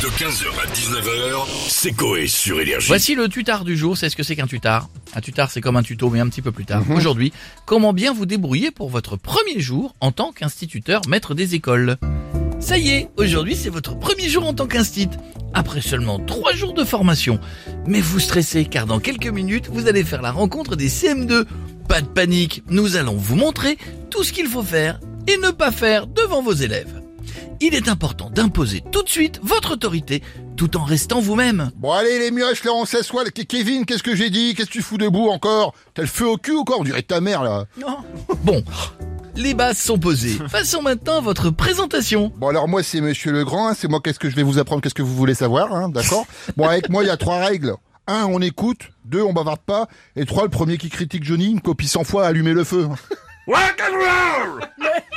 De 15h à 19h, c'est Coé sur Énergie. Voici le tutard du jour. C'est ce que c'est qu'un tutard. Un tutard, c'est comme un tuto, mais un petit peu plus tard. Aujourd'hui, comment bien vous débrouiller pour votre premier jour en tant qu'instituteur maître des écoles? Ça y est, aujourd'hui c'est votre premier jour en tant qu'instit. Après seulement trois jours de formation. Mais vous stressez car dans quelques minutes, vous allez faire la rencontre des CM2. Pas de panique, nous allons vous montrer tout ce qu'il faut faire et ne pas faire devant vos élèves. Il est important d'imposer tout de suite votre autorité tout en restant vous-même. Bon allez les mioches là on s'assoit. Ke- Kevin, qu'est-ce que j'ai dit? Qu'est-ce que tu fous debout encore? T'as le feu au cul ou quoi? On dirait ta mère là. Bon, les bases sont posées. Passons maintenant votre présentation. Bon alors moi c'est Monsieur Legrand, hein, c'est moi qu'est-ce que je vais vous apprendre, qu'est-ce que vous voulez savoir, hein, d'accord? Bon avec moi il y a trois règles. Un, on écoute. Deux, on bavarde pas. Et trois, le premier qui critique Johnny, une copie 100 fois, allumer le feu.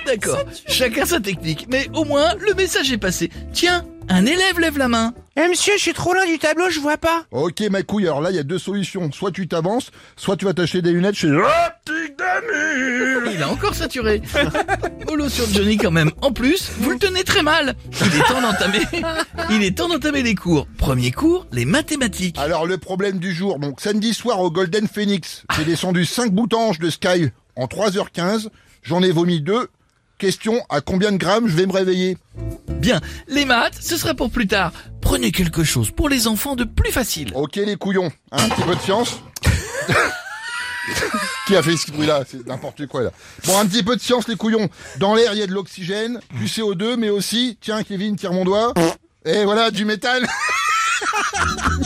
D'accord, chacun sa technique, mais au moins le message est passé. Tiens, un élève lève la main. Eh monsieur, je suis trop loin du tableau, je vois pas. Ok ma couille, alors là il y a deux solutions. Soit tu t'avances, soit tu vas t'acheter des lunettes chez Damur. Il a encore saturé. Mollo sur Johnny quand même. En plus, vous le tenez très mal. Il est temps d'entamer. Il est temps d'entamer les cours. Premier cours, les mathématiques. Alors le problème du jour, donc samedi soir au Golden Phoenix, j'ai descendu 5 boutanges de Sky en 3h15, j'en ai vomi deux. Question, à combien de grammes je vais me réveiller Bien, les maths, ce sera pour plus tard. Prenez quelque chose pour les enfants de plus facile. Ok les couillons, un petit peu de science. Qui a fait ce bruit-là C'est n'importe quoi là. Bon, un petit peu de science les couillons. Dans l'air, il y a de l'oxygène, du CO2, mais aussi, tiens Kevin, tire mon doigt. Et voilà, du méthane.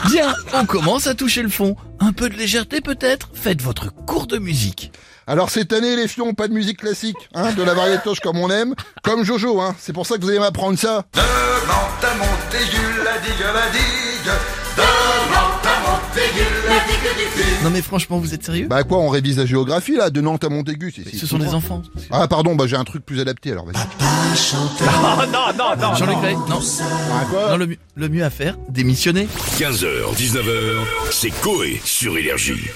Bien, on commence à toucher le fond. Un peu de légèreté peut-être? Faites votre cours de musique. Alors cette année, les fions, pas de musique classique, hein, de la variétoche comme on aime, comme Jojo, hein. C'est pour ça que vous allez m'apprendre ça. Non mais franchement, vous êtes sérieux? Bah quoi, on révise la géographie là, de Nantes à Montaigu. c'est- c'est- Ce sont des enfants. Ah pardon, bah j'ai un truc plus adapté alors. Vas-y. Jean-Luc Lay Non, Ah, quoi? Non le, mieux- le mieux à faire, démissionner. 15h, 19h, c'est Coé sur Énergie.